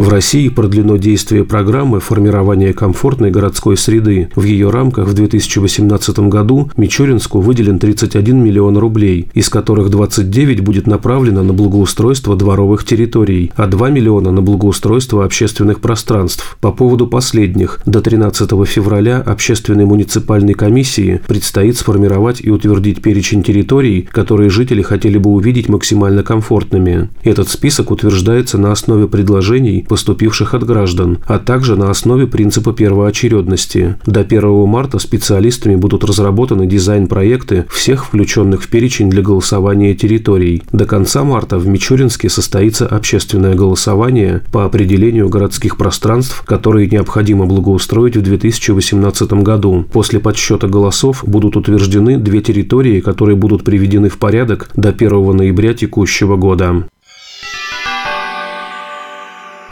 В России продлено действие программы формирования комфортной городской среды. В ее рамках в 2018 году Мичуринску выделен 31 миллион рублей, из которых 29 будет направлено на благоустройство дворовых территорий, а 2 миллиона на благоустройство общественных пространств. По поводу последних, до 13 февраля общественной муниципальной комиссии предстоит сформировать и утвердить перечень территорий, которые жители хотели бы увидеть максимально комфортными. Этот список утверждается на основе предложений поступивших от граждан, а также на основе принципа первоочередности. До 1 марта специалистами будут разработаны дизайн-проекты всех включенных в перечень для голосования территорий. До конца марта в Мичуринске состоится общественное голосование по определению городских пространств, которые необходимо благоустроить в 2018 году. После подсчета голосов будут утверждены две территории, которые будут приведены в порядок до 1 ноября текущего года.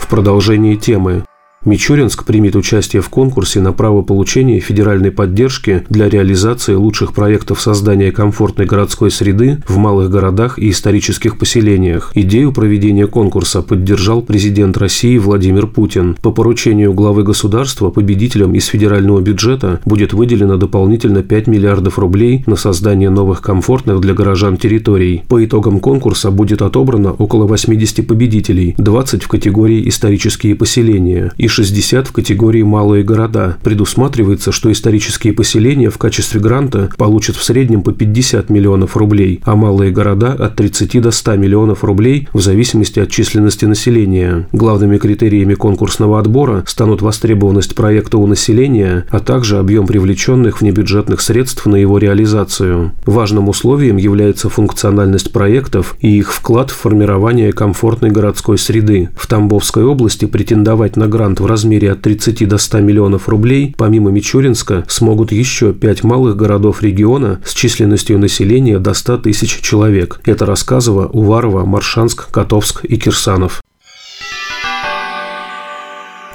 В продолжении темы Мичуринск примет участие в конкурсе на право получения федеральной поддержки для реализации лучших проектов создания комфортной городской среды в малых городах и исторических поселениях. Идею проведения конкурса поддержал президент России Владимир Путин. По поручению главы государства победителям из федерального бюджета будет выделено дополнительно 5 миллиардов рублей на создание новых комфортных для горожан территорий. По итогам конкурса будет отобрано около 80 победителей, 20 в категории исторические поселения и 60 в категории «малые города». Предусматривается, что исторические поселения в качестве гранта получат в среднем по 50 миллионов рублей, а малые города – от 30 до 100 миллионов рублей в зависимости от численности населения. Главными критериями конкурсного отбора станут востребованность проекта у населения, а также объем привлеченных внебюджетных средств на его реализацию. Важным условием является функциональность проектов и их вклад в формирование комфортной городской среды. В Тамбовской области претендовать на грант в размере от 30 до 100 миллионов рублей, помимо Мичуринска, смогут еще пять малых городов региона с численностью населения до 100 тысяч человек. Это Рассказово, Уварова, Маршанск, Котовск и Кирсанов.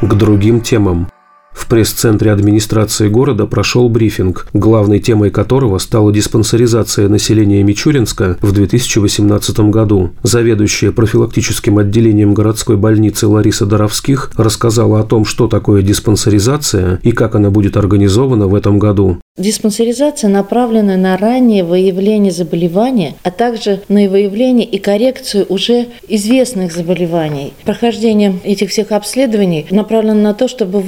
К другим темам. В пресс-центре администрации города прошел брифинг, главной темой которого стала диспансеризация населения Мичуринска в 2018 году. Заведующая профилактическим отделением городской больницы Лариса Доровских рассказала о том, что такое диспансеризация и как она будет организована в этом году. Диспансеризация направлена на раннее выявление заболевания, а также на выявление и коррекцию уже известных заболеваний. Прохождение этих всех обследований направлено на то, чтобы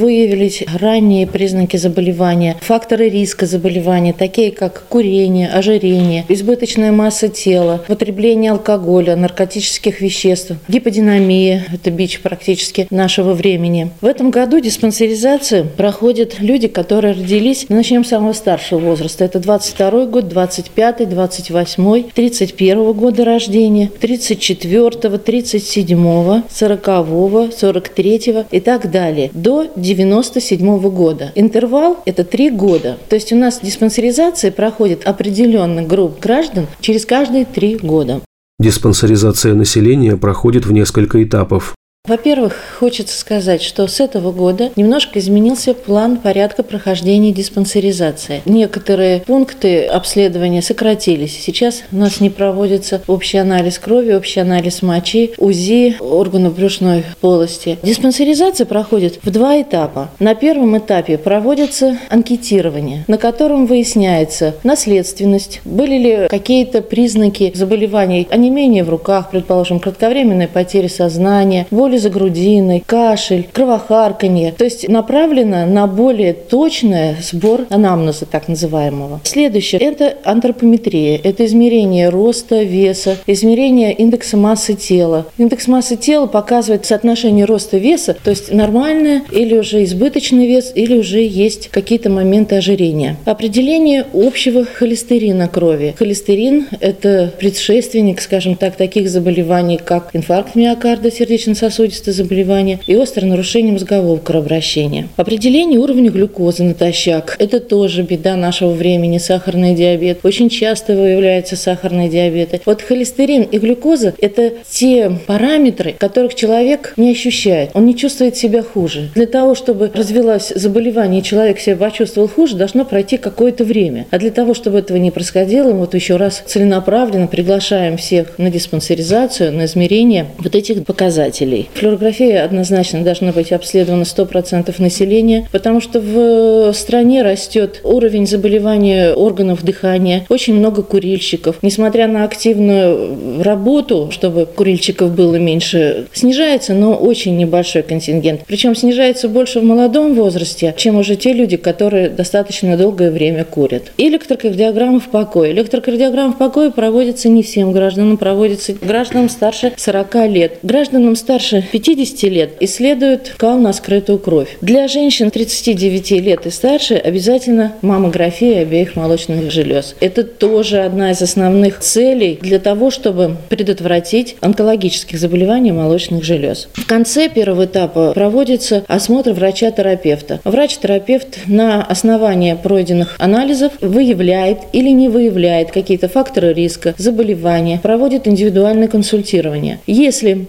выявить ранние признаки заболевания, факторы риска заболевания, такие как курение, ожирение, избыточная масса тела, потребление алкоголя, наркотических веществ, гиподинамия – это бич практически нашего времени. В этом году диспансеризацию проходят люди, которые родились, начнем с самого старшего возраста. Это 22 год, 25, 28, 31 года рождения, 34, 37, 40, 43 и так далее. До 97 года. Интервал – это три года. То есть у нас диспансеризация проходит определенных групп граждан через каждые три года. Диспансеризация населения проходит в несколько этапов. Во-первых, хочется сказать, что с этого года немножко изменился план порядка прохождения диспансеризации. Некоторые пункты обследования сократились. Сейчас у нас не проводится общий анализ крови, общий анализ мочи, УЗИ органов брюшной полости. Диспансеризация проходит в два этапа. На первом этапе проводится анкетирование, на котором выясняется наследственность, были ли какие-то признаки заболеваний, онемение в руках, предположим, кратковременная потеря сознания, более боли за грудиной, кашель, кровохарканье. То есть направлено на более точный сбор анамнеза, так называемого. Следующее – это антропометрия. Это измерение роста, веса, измерение индекса массы тела. Индекс массы тела показывает соотношение роста веса, то есть нормальное или уже избыточный вес, или уже есть какие-то моменты ожирения. Определение общего холестерина крови. Холестерин – это предшественник, скажем так, таких заболеваний, как инфаркт миокарда, сердечно-сосудистый сердечно-сосудистые заболевания и острое нарушение мозгового кровообращения. Определение уровня глюкозы натощак – это тоже беда нашего времени, сахарный диабет. Очень часто выявляются сахарные диабеты. Вот холестерин и глюкоза – это те параметры, которых человек не ощущает. Он не чувствует себя хуже. Для того, чтобы развилось заболевание, и человек себя почувствовал хуже, должно пройти какое-то время. А для того, чтобы этого не происходило, мы вот еще раз целенаправленно приглашаем всех на диспансеризацию, на измерение вот этих показателей. Флюорография однозначно должна быть обследована 100% населения, потому что в стране растет уровень заболевания органов дыхания, очень много курильщиков. Несмотря на активную работу, чтобы курильщиков было меньше, снижается, но очень небольшой контингент. Причем снижается больше в молодом возрасте, чем уже те люди, которые достаточно долгое время курят. Электрокардиограмма в покое. Электрокардиограмма в покое проводится не всем гражданам, проводится гражданам старше 40 лет. Гражданам старше 50 лет исследуют кал на скрытую кровь. Для женщин 39 лет и старше обязательно маммография обеих молочных желез. Это тоже одна из основных целей для того, чтобы предотвратить онкологических заболеваний молочных желез. В конце первого этапа проводится осмотр врача-терапевта. Врач-терапевт на основании пройденных анализов выявляет или не выявляет какие-то факторы риска, заболевания, проводит индивидуальное консультирование. Если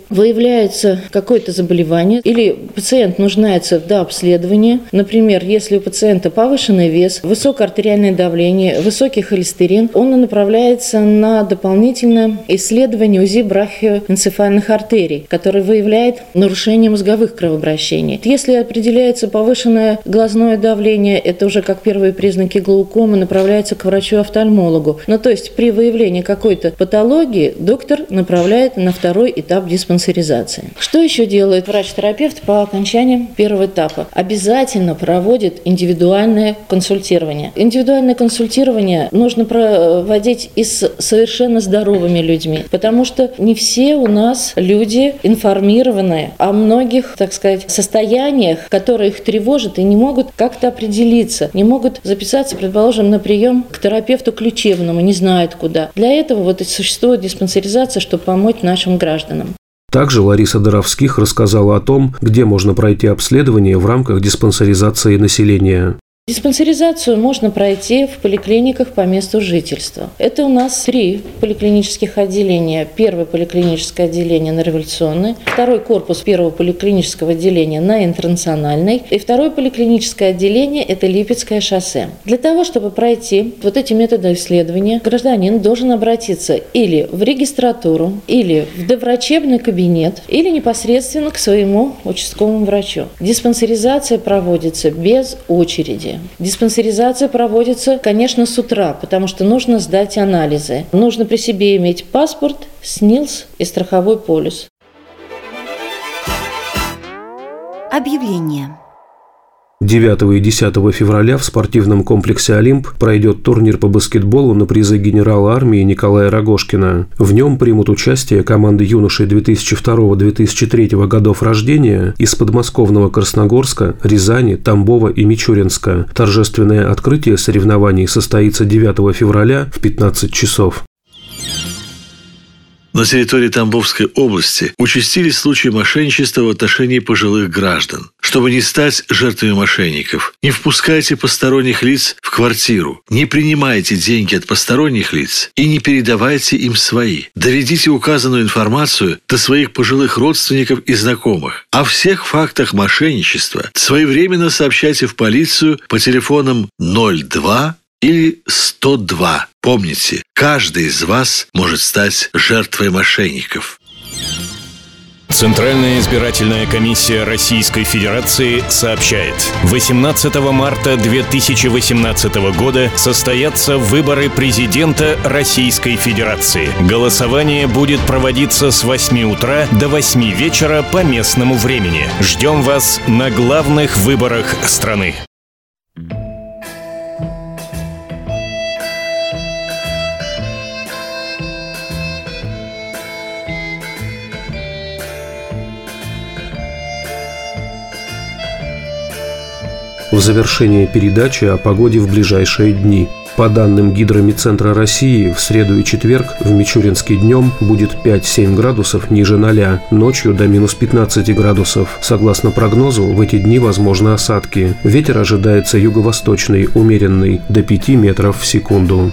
какое-то заболевание или пациент нуждается в дообследовании, например, если у пациента повышенный вес, высокое артериальное давление, высокий холестерин, он направляется на дополнительное исследование УЗИ брахиоэнцефальных артерий, который выявляет нарушение мозговых кровообращений. Если определяется повышенное глазное давление, это уже как первые признаки глаукомы, направляется к врачу-офтальмологу. Ну, то есть при выявлении какой-то патологии доктор направляет на второй этап диспансеризации. Что еще делает врач-терапевт по окончании первого этапа? Обязательно проводит индивидуальное консультирование. Индивидуальное консультирование нужно проводить и с совершенно здоровыми людьми, потому что не все у нас люди информированные о многих, так сказать, состояниях, которые их тревожат и не могут как-то определиться, не могут записаться, предположим, на прием к терапевту ключевному, не знают куда. Для этого вот и существует диспансеризация, чтобы помочь нашим гражданам. Также Лариса Доровских рассказала о том, где можно пройти обследование в рамках диспансеризации населения. Диспансеризацию можно пройти в поликлиниках по месту жительства. Это у нас три поликлинических отделения. Первое поликлиническое отделение на Революционной, второй корпус первого поликлинического отделения на Интернациональной и второе поликлиническое отделение – это Липецкое шоссе. Для того, чтобы пройти вот эти методы исследования, гражданин должен обратиться или в регистратуру, или в доврачебный кабинет, или непосредственно к своему участковому врачу. Диспансеризация проводится без очереди. Диспансеризация проводится, конечно, с утра, потому что нужно сдать анализы. Нужно при себе иметь паспорт, СНИЛС и страховой полис. Объявление. 9 и 10 февраля в спортивном комплексе «Олимп» пройдет турнир по баскетболу на призы генерала армии Николая Рогошкина. В нем примут участие команды юношей 2002-2003 годов рождения из подмосковного Красногорска, Рязани, Тамбова и Мичуринска. Торжественное открытие соревнований состоится 9 февраля в 15 часов. На территории Тамбовской области участились случаи мошенничества в отношении пожилых граждан. Чтобы не стать жертвами мошенников, не впускайте посторонних лиц в квартиру, не принимайте деньги от посторонних лиц и не передавайте им свои. Доведите указанную информацию до своих пожилых родственников и знакомых. О всех фактах мошенничества своевременно сообщайте в полицию по телефонам 02 или 102. Помните, каждый из вас может стать жертвой мошенников. Центральная избирательная комиссия Российской Федерации сообщает. 18 марта 2018 года состоятся выборы президента Российской Федерации. Голосование будет проводиться с 8 утра до 8 вечера по местному времени. Ждем вас на главных выборах страны. В завершение передачи о погоде в ближайшие дни – По данным Гидромедцентра России, в среду и четверг в Мичуринске днем будет 5-7 градусов ниже 0, ночью до минус 15 градусов. Согласно прогнозу, в эти дни возможны осадки. Ветер ожидается юго-восточный, умеренный, до 5 метров в секунду.